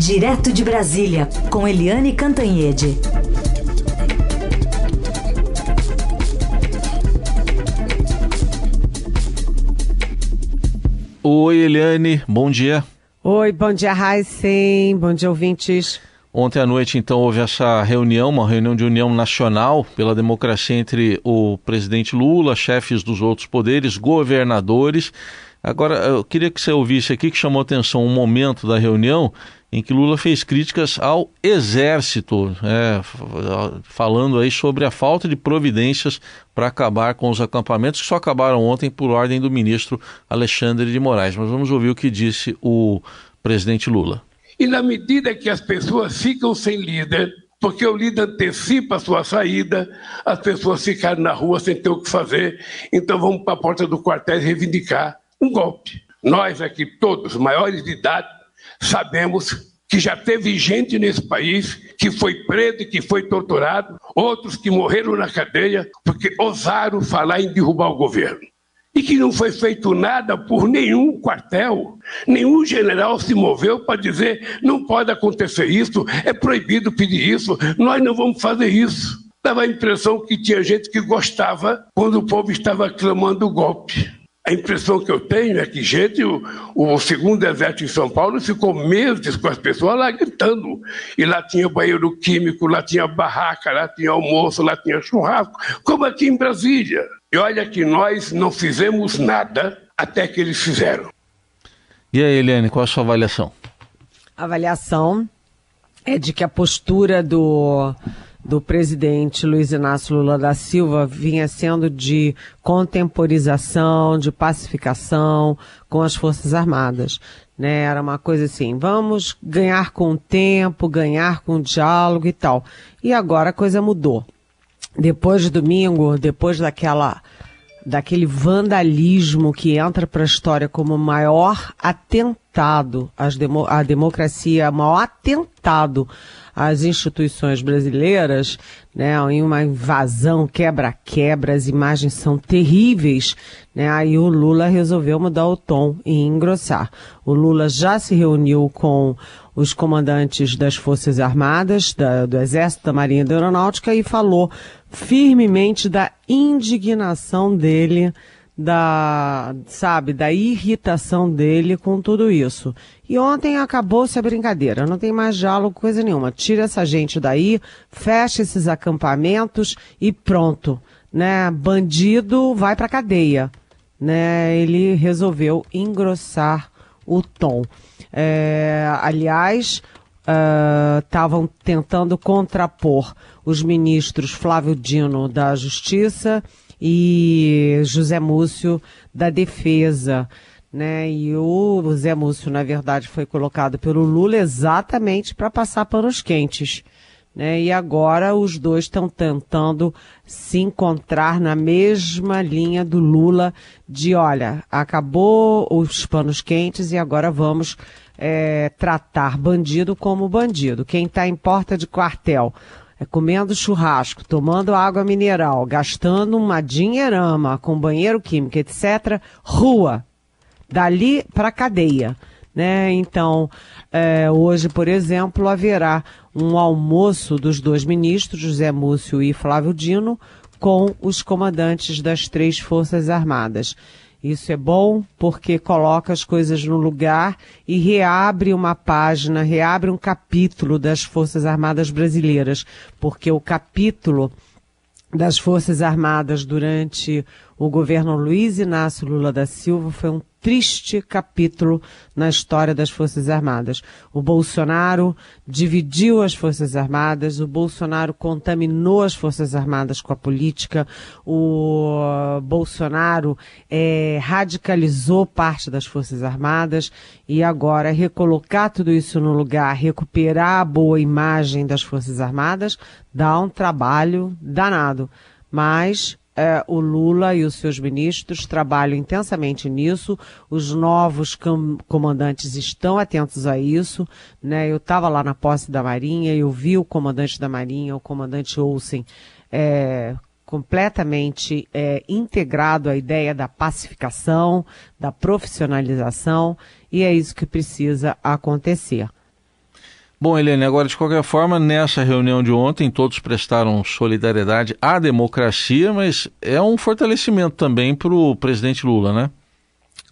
Direto de Brasília, com Eliane Cantanhede. Oi, Eliane, bom dia. Oi, bom dia, Raíssen, bom dia, ouvintes. Ontem à noite, então, houve essa reunião, uma reunião de união nacional pela democracia entre o presidente Lula, chefes dos outros poderes, governadores. Agora, eu queria que você ouvisse aqui que chamou atenção um momento da reunião em que Lula fez críticas ao Exército, é, falando aí sobre a falta de providências para acabar com os acampamentos que só acabaram ontem por ordem do ministro Alexandre de Moraes. Mas vamos ouvir o que disse o presidente Lula. E na medida que as pessoas ficam sem líder, porque o líder antecipa a sua saída, as pessoas ficaram na rua sem ter o que fazer, então vamos para a porta do quartel reivindicar um golpe. Nós aqui todos, maiores de idade, sabemos que já teve gente nesse país que foi preso e que foi torturado, outros que morreram na cadeia porque ousaram falar em derrubar o governo. E que não foi feito nada por nenhum quartel, nenhum general se moveu para dizer não pode acontecer isso, é proibido pedir isso, nós não vamos fazer isso. Dava a impressão que tinha gente que gostava quando o povo estava clamando o golpe. A impressão que eu tenho é que, gente, o, o, segundo exército em São Paulo ficou meses com as pessoas lá gritando. E lá tinha banheiro químico, lá tinha barraca, lá tinha almoço, lá tinha churrasco, como aqui em Brasília. E olha que nós não fizemos nada até que eles fizeram. E aí, Eliane, qual a sua avaliação? A avaliação é de que a postura do do presidente Luiz Inácio Lula da Silva vinha sendo de contemporização, de pacificação com as Forças Armadas. Né? Era uma coisa assim, vamos ganhar com o tempo, ganhar com o diálogo e tal. E agora a coisa mudou. Depois de domingo, depois daquela daquele vandalismo que entra para a história como o maior atentado às à democracia, maior atentado às instituições brasileiras, né, em uma invasão, quebra-quebra, as imagens são terríveis, né, aí o Lula resolveu mudar o tom e engrossar. O Lula já se reuniu com os comandantes das Forças Armadas, da, do Exército, da Marinha e da Aeronáutica e falou firmemente da indignação dele, da, sabe, da irritação dele com tudo isso. E ontem acabou-se a brincadeira, não tem mais diálogo, coisa nenhuma. Tira essa gente daí, fecha esses acampamentos e pronto, né? Bandido vai pra cadeia, né? Ele resolveu engrossar o tom. É, aliás, estavam uh, tentando contrapor os ministros Flávio Dino da Justiça e José Múcio da Defesa. Né? E o José Múcio, na verdade, foi colocado pelo Lula exatamente para passar panos quentes. Né? E agora os dois estão tentando se encontrar na mesma linha do Lula de, olha, acabou os panos quentes e agora vamos é, tratar bandido como bandido. Quem está em porta de quartel, comendo churrasco, tomando água mineral, gastando uma dinheirama com banheiro químico, etc., rua. Dali para cadeia. Né? Então, é, hoje, por exemplo, haverá um almoço dos dois ministros, José Múcio e Flávio Dino, com os comandantes das três Forças Armadas. Isso é bom porque coloca as coisas no lugar e reabre uma página, reabre um capítulo das Forças Armadas Brasileiras, porque o capítulo das Forças Armadas durante o governo Luiz Inácio Lula da Silva foi um triste capítulo na história das Forças Armadas. O Bolsonaro dividiu as Forças Armadas, o Bolsonaro contaminou as Forças Armadas com a política, o Bolsonaro é, radicalizou parte das Forças Armadas e agora recolocar tudo isso no lugar, recuperar a boa imagem das Forças Armadas, dá um trabalho danado. Mas é, o Lula e os seus ministros trabalham intensamente nisso, os novos com comandantes estão atentos a isso, né? Eu estava lá na posse da Marinha, eu vi o comandante da Marinha, o comandante Olsen, é, completamente é, integrado à ideia da pacificação, da profissionalização, e é isso que precisa acontecer. Bom, Helene, agora de qualquer forma, nessa reunião de ontem, todos prestaram solidariedade à democracia, mas é um fortalecimento também para o presidente Lula, né?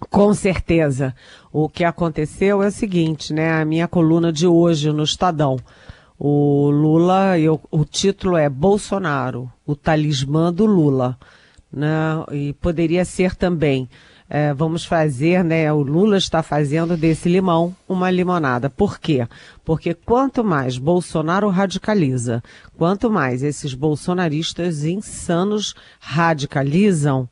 Com certeza. O que aconteceu é o seguinte, né? A minha coluna de hoje no Estadão. O Lula, eu, o título é Bolsonaro, o talismã do Lula. Né? E poderia ser também é, vamos fazer, né? O Lula está fazendo desse limão uma limonada. Por quê? Porque quanto mais Bolsonaro radicaliza, quanto mais esses bolsonaristas insanos radicalizam,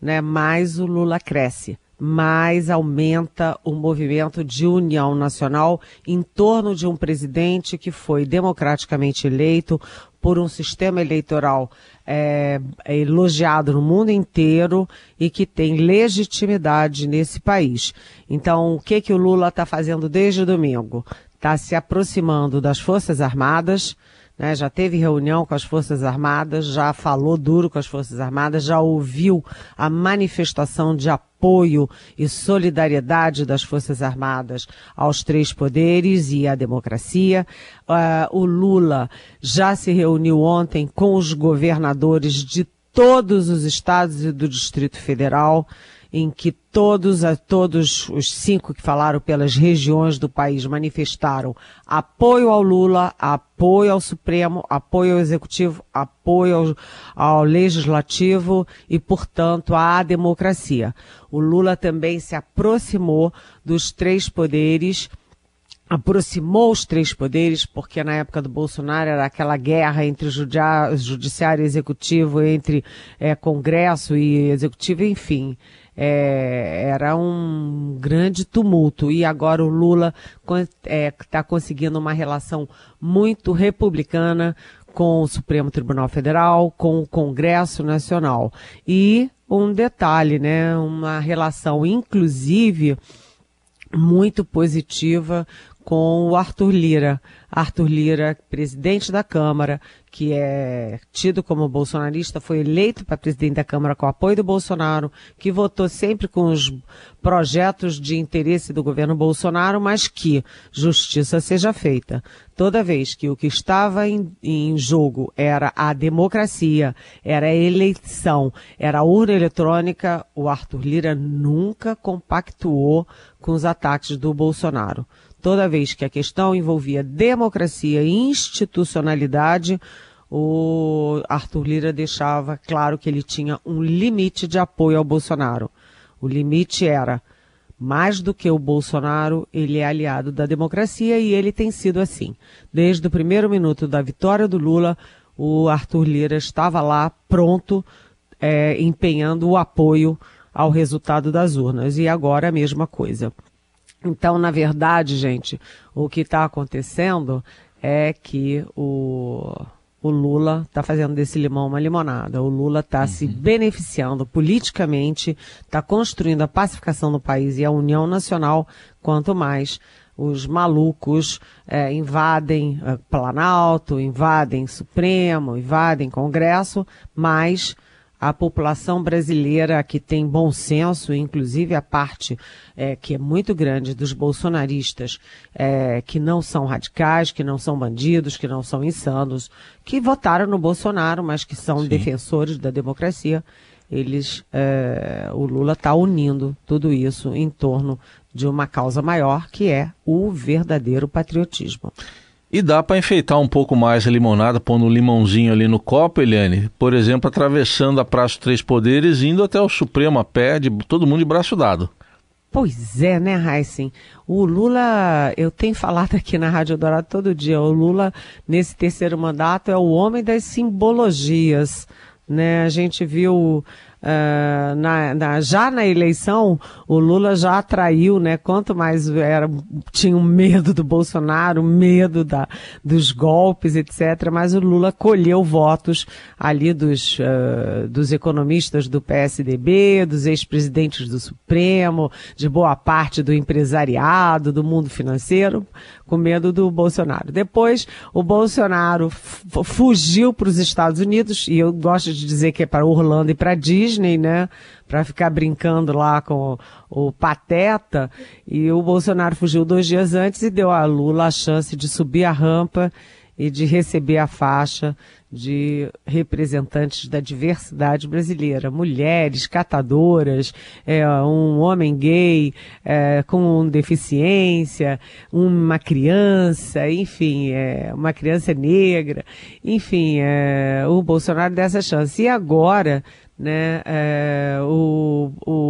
né? Mais o Lula cresce mais aumenta o movimento de união nacional em torno de um presidente que foi democraticamente eleito por um sistema eleitoral é, é elogiado no mundo inteiro e que tem legitimidade nesse país. Então, o que que o Lula está fazendo desde domingo? Está se aproximando das Forças Armadas, né, já teve reunião com as Forças Armadas, já falou duro com as Forças Armadas, já ouviu a manifestação de apoio e solidariedade das Forças Armadas aos três poderes e à democracia. Uh, o Lula já se reuniu ontem com os governadores de todos os estados e do Distrito Federal em que todos, todos os cinco que falaram pelas regiões do país manifestaram apoio ao Lula, apoio ao Supremo, apoio ao Executivo, apoio ao, ao Legislativo e, portanto, à democracia. O Lula também se aproximou dos três poderes aproximou os três poderes, porque na época do Bolsonaro era aquela guerra entre judiciário e executivo, entre é, Congresso e executivo, enfim é, era um grande tumulto. E agora o Lula está é, tá conseguindo uma relação muito republicana com o Supremo Tribunal Federal, com o Congresso Nacional. E um detalhe, né? Uma relação, inclusive, muito positiva com o Arthur Lira. Arthur Lira, presidente da Câmara, que é tido como bolsonarista, foi eleito para presidente da Câmara com o apoio do Bolsonaro, que votou sempre com os projetos de interesse do governo Bolsonaro, mas que justiça seja feita. Toda vez que o que estava em, em jogo era a democracia, era a eleição, era a urna eletrônica, o Arthur Lira nunca compactuou com os ataques do Bolsonaro. Toda vez que a questão envolvia democracia e institucionalidade, o Arthur Lira deixava claro que ele tinha um limite de apoio ao Bolsonaro. O limite era mais do que o Bolsonaro, ele é aliado da democracia e ele tem sido assim. Desde o primeiro minuto da vitória do Lula, o Arthur Lira estava lá pronto, é, empenhando o apoio ao resultado das urnas. E agora a mesma coisa. Então, na verdade, gente, o que está acontecendo é que o, o Lula está fazendo desse limão uma limonada. O Lula está uhum. se beneficiando politicamente, está construindo a pacificação do país e a união nacional, quanto mais os malucos é, invadem é, Planalto, invadem Supremo, invadem Congresso, mais a população brasileira que tem bom senso, inclusive a parte é, que é muito grande dos bolsonaristas, é, que não são radicais, que não são bandidos, que não são insanos, que votaram no Bolsonaro, mas que são Sim. defensores da democracia, eles, é, o Lula está unindo tudo isso em torno de uma causa maior, que é o verdadeiro patriotismo. E dá para enfeitar um pouco mais a limonada, pondo um limãozinho ali no copo, Eliane. Por exemplo, atravessando a Praça Três Poderes, indo até o Supremo a pé, de todo mundo de braço dado. Pois é, né, Heisen? O Lula, eu tenho falado aqui na Rádio Dourado todo dia, o Lula, nesse terceiro mandato, é o homem das simbologias. Né? A gente viu Uh, na, na, já na eleição, o Lula já atraiu, né? Quanto mais era, tinha um medo do Bolsonaro, medo da, dos golpes, etc. Mas o Lula colheu votos ali dos, uh, dos economistas do PSDB, dos ex-presidentes do Supremo, de boa parte do empresariado, do mundo financeiro, com medo do Bolsonaro. Depois, o Bolsonaro fugiu para os Estados Unidos, e eu gosto de dizer que é para Orlando e para Disney, né? Para ficar brincando lá com o Pateta. E o Bolsonaro fugiu dois dias antes e deu a Lula a chance de subir a rampa e de receber a faixa de representantes da diversidade brasileira, mulheres, catadoras, é, um homem gay é, com deficiência, uma criança, enfim, é, uma criança negra, enfim, é, o Bolsonaro dessa chance. E agora né, é, o, o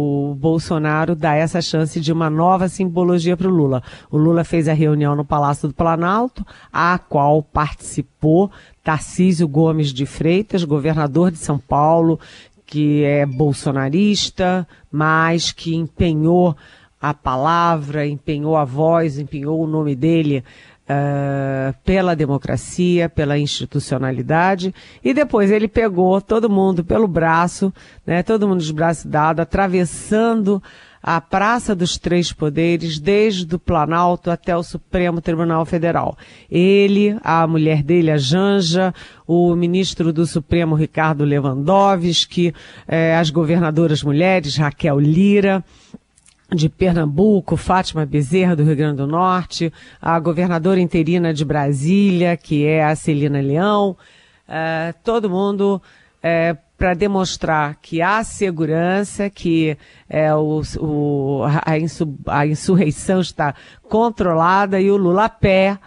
Bolsonaro dá essa chance de uma nova simbologia para o Lula. O Lula fez a reunião no Palácio do Planalto, a qual participou Tarcísio Gomes de Freitas, governador de São Paulo, que é bolsonarista, mas que empenhou a palavra, empenhou a voz, empenhou o nome dele uh, pela democracia, pela institucionalidade, e depois ele pegou todo mundo pelo braço, né, todo mundo de braço dado, atravessando a Praça dos Três Poderes, desde o Planalto até o Supremo Tribunal Federal. Ele, a mulher dele, a Janja, o ministro do Supremo, Ricardo Lewandowski, eh, as governadoras mulheres, Raquel Lira, de Pernambuco, Fátima Bezerra, do Rio Grande do Norte, a governadora interina de Brasília, que é a Celina Leão, uh, todo mundo eh, para demonstrar que há segurança, que é, o, o, a, insur, a, insurreição está controlada e o Lula pé,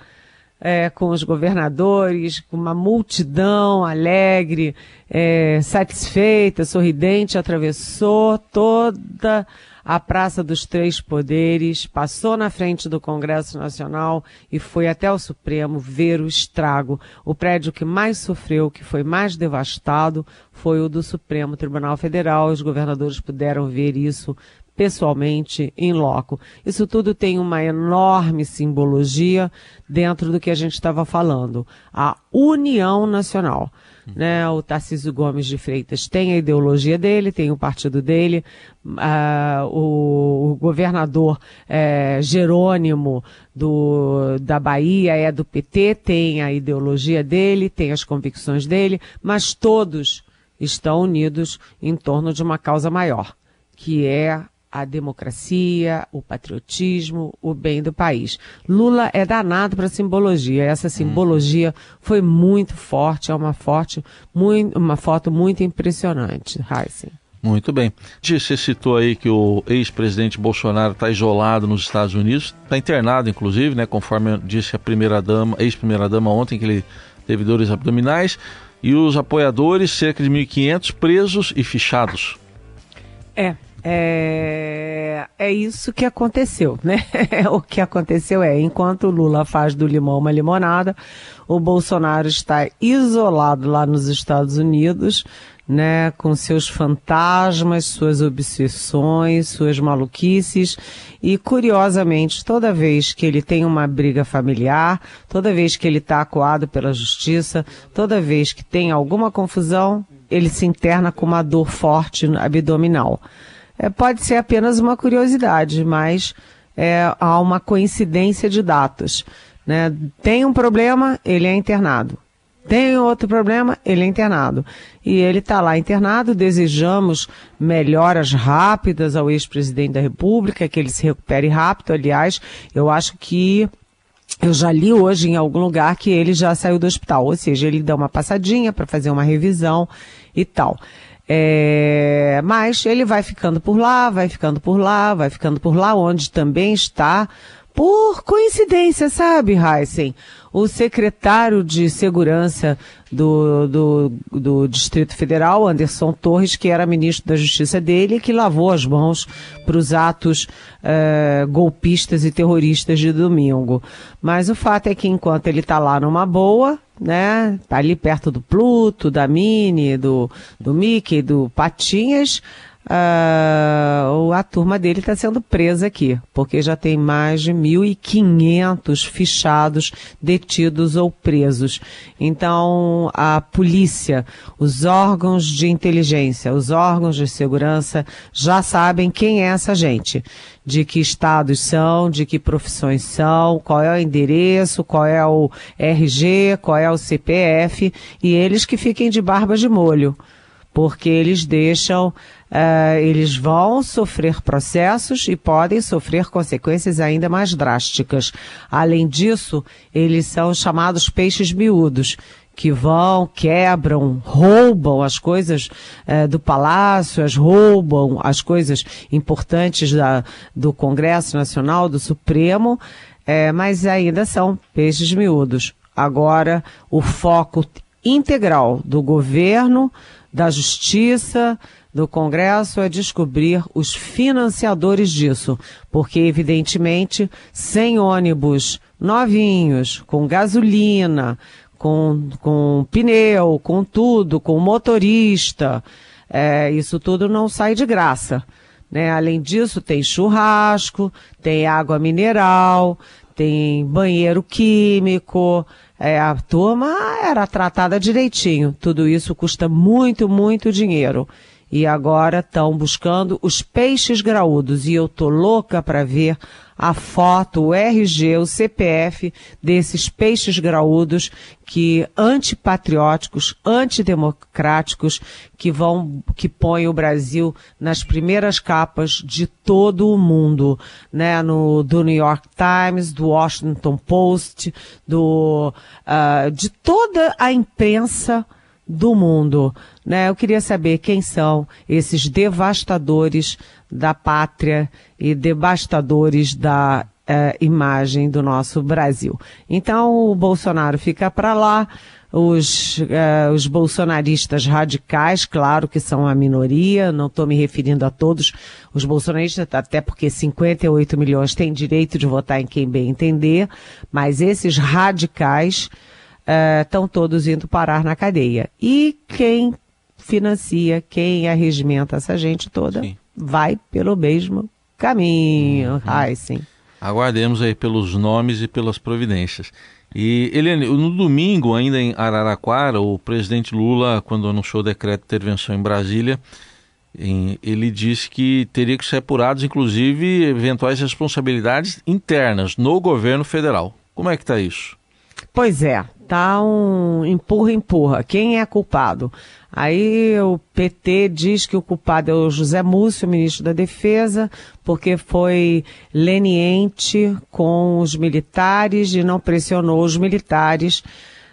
é, com os governadores, com uma multidão alegre, é, satisfeita, sorridente, atravessou toda a Praça dos Três Poderes, passou na frente do Congresso Nacional e foi até o Supremo ver o estrago. O prédio que mais sofreu, que foi mais devastado, foi o do Supremo Tribunal Federal. Os governadores puderam ver isso pessoalmente, em loco. Isso tudo tem uma enorme simbologia dentro do que a gente estava falando. A união nacional. Né? O Tarcísio Gomes de Freitas tem a ideologia dele, tem o partido dele, o, o, governador é, Jerônimo do, da Bahia é do PT, tem a ideologia dele, tem as convicções dele, mas todos estão unidos em torno de uma causa maior, que é a democracia, o patriotismo, o bem do país. Lula é danado para simbologia. Essa simbologia foi muito forte, é uma forte, muito, uma foto muito impressionante, Heisen. Muito bem. Você citou aí que o ex-presidente Bolsonaro está isolado nos Estados Unidos, está internado, inclusive, né? Conforme disse a primeira dama, ex-primeira dama ontem, que ele teve dores abdominais, e os apoiadores, cerca de 1.500 presos e fichados. É, é, é isso que aconteceu, né? o que aconteceu é, enquanto Lula faz do limão uma limonada, o Bolsonaro está isolado lá nos Estados Unidos, né, com seus fantasmas, suas obsessões, suas maluquices, e curiosamente, toda vez que ele tem uma briga familiar, toda vez que ele está acuado pela justiça, toda vez que tem alguma confusão, ele se interna com uma dor forte abdominal é, pode ser apenas uma curiosidade, mas é, há uma coincidência de datas. Né? Tem um problema, ele é internado. Tem outro problema, ele é internado. E ele está lá internado, desejamos melhoras rápidas ao ex-presidente da República, que ele se recupere rápido. Aliás, eu acho que eu já li hoje em algum lugar que ele já saiu do hospital, ou seja, ele dá uma passadinha para fazer uma revisão e tal. É, mas ele vai ficando por lá, vai ficando por lá, vai ficando por lá, onde também está, por coincidência, sabe, Heisen? O secretário de Segurança do, do, do Distrito Federal, Anderson Torres, que era ministro da Justiça dele, que lavou as mãos para os atos é, golpistas e terroristas de domingo. Mas o fato é que enquanto ele está lá numa boa, né? Tá ali perto do Pluto, da Mini, do, do Mickey, do Patinhas. Uh, a turma dele está sendo presa aqui, porque já tem mais de 1.500 fichados, detidos ou presos. Então, a polícia, os órgãos de inteligência, os órgãos de segurança já sabem quem é essa gente de que estados são, de que profissões são, qual é o endereço, qual é o RG, qual é o CPF, e eles que fiquem de barba de molho porque eles deixam, uh, eles vão sofrer processos e podem sofrer consequências ainda mais drásticas. Além disso, eles são chamados peixes miúdos, que vão, quebram, roubam as coisas eh, do palácio, as roubam as coisas importantes da, do Congresso Nacional, do Supremo, eh, mas ainda são peixes miúdos. Agora, o foco integral do governo, da justiça, do Congresso é descobrir os financiadores disso, porque evidentemente sem ônibus novinhos, com gasolina, com, com pneu, com tudo, com motorista. É, isso tudo não sai de graça. Né? Além disso, tem churrasco, tem água mineral, tem banheiro químico. É, a turma era tratada direitinho. Tudo isso custa muito, muito dinheiro e agora estão buscando os peixes graúdos e eu tô louca para ver a foto, o RG, o CPF desses peixes graúdos que antipatrióticos, antidemocráticos, que vão, que põem o Brasil nas primeiras capas de todo o mundo, né? No, do New York Times, do Washington Post, do, uh, de toda a imprensa do mundo. Né? Eu queria saber quem são esses devastadores da pátria e devastadores da eh, imagem do nosso Brasil. Então o Bolsonaro fica para lá, os, eh, os bolsonaristas radicais, claro que são a minoria, não estou me referindo a todos os bolsonaristas, até porque 58 milhões têm direito de votar em quem bem entender, mas esses radicais estão uh, todos indo parar na cadeia. E quem financia, quem arregimenta essa gente toda, sim. vai pelo mesmo caminho. Uhum. Ai, sim. Aguardemos aí pelos nomes e pelas providências. E, Eliane, no domingo, ainda em Araraquara, o presidente Lula, quando anunciou o decreto de intervenção em Brasília, em, ele disse que teria que ser apurados, inclusive, eventuais responsabilidades internas no governo federal. Como é que está isso? Pois é, tá um empurra-empurra. Quem é culpado? Aí o PT diz que o culpado é o José Múcio, ministro da Defesa, porque foi leniente com os militares e não pressionou os militares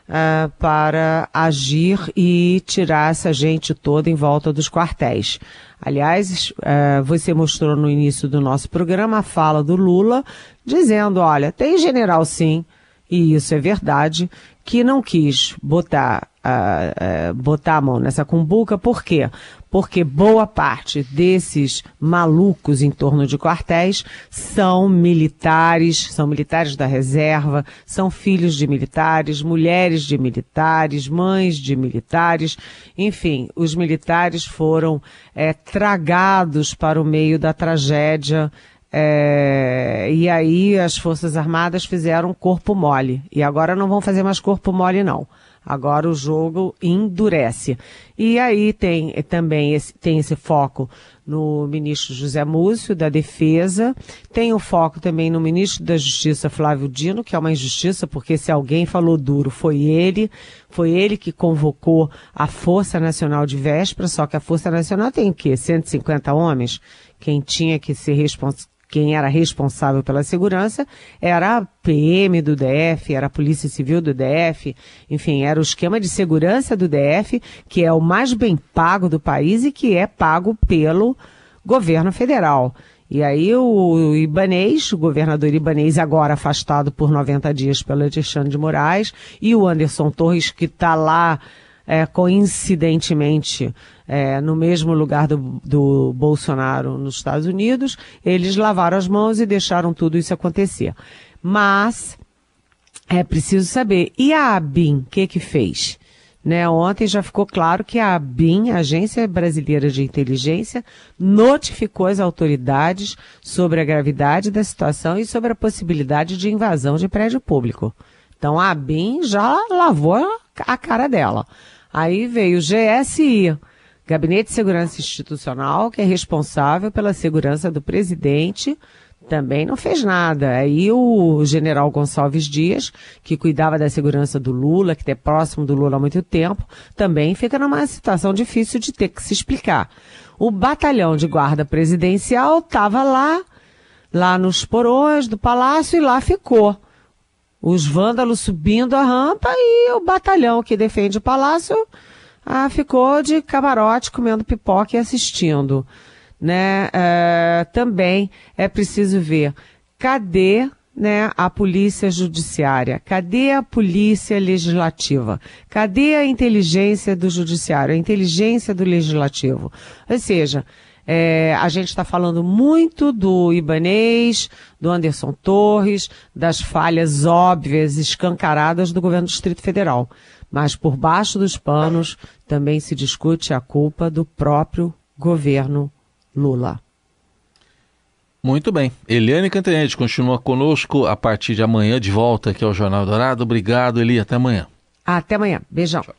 uh, para agir e tirar essa gente toda em volta dos quartéis. Aliás, uh, você mostrou no início do nosso programa a fala do Lula dizendo, olha, tem general sim, e isso é verdade, que não quis botar, uh, uh, botar a mão nessa cumbuca, por quê? Porque boa parte desses malucos em torno de quartéis são militares, são militares da reserva, são filhos de militares, mulheres de militares, mães de militares, enfim, os militares foram é, tragados para o meio da tragédia é, e aí as Forças Armadas fizeram corpo mole. E agora não vão fazer mais corpo mole, não. Agora o jogo endurece. E aí tem também esse, tem esse foco no ministro José Múcio, da Defesa, tem o foco também no ministro da Justiça, Flávio Dino, que é uma injustiça, porque se alguém falou duro foi ele, foi ele que convocou a Força Nacional de Véspera, só que a Força Nacional tem o quê? 150 homens? Quem tinha que ser responsável quem era responsável pela segurança era a PM do DF, era a Polícia Civil do DF, enfim, era o esquema de segurança do DF, que é o mais bem pago do país e que é pago pelo governo federal. E aí o Ibanês, o governador Ibanês, agora afastado por 90 dias pelo Alexandre de Moraes, e o Anderson Torres, que está lá é, coincidentemente é, no mesmo lugar do, do Bolsonaro nos Estados Unidos, eles lavaram as mãos e deixaram tudo isso acontecer. Mas é preciso saber, e a ABIN, o que que fez? Né, ontem já ficou claro que a ABIN, Agência Brasileira de Inteligência, notificou as autoridades sobre a gravidade da situação e sobre a possibilidade de invasão de prédio público. Então a ABIN já lavou a cara dela. Aí veio o GSI, Gabinete de Segurança Institucional, que é responsável pela segurança do presidente, também não fez nada. Aí o general Gonçalves Dias, que cuidava da segurança do Lula, que é próximo do Lula há muito tempo, também fica numa situação difícil de ter que se explicar. O batalhão de guarda presidencial estava lá, lá nos porões do palácio e lá ficou. Os vândalos subindo a rampa e o batalhão que defende o palácio ah, ficou de camarote comendo pipoca e assistindo né? Uh, também é preciso ver cadê né, a polícia judiciária? Cadê a polícia legislativa? Cadê a inteligência do judiciário, a inteligência do legislativo? Ou seja, é, a gente está falando muito do Ibanês, do Anderson Torres, das falhas óbvias, escancaradas do governo do Distrito Federal. Mas por baixo dos panos também se discute a culpa do próprio governo Lula. Muito bem. Eliane Cantanhede continua conosco a partir de amanhã, de volta aqui ao Jornal Dourado. Obrigado, Eli. Até amanhã. Até amanhã. Beijão. Tchau.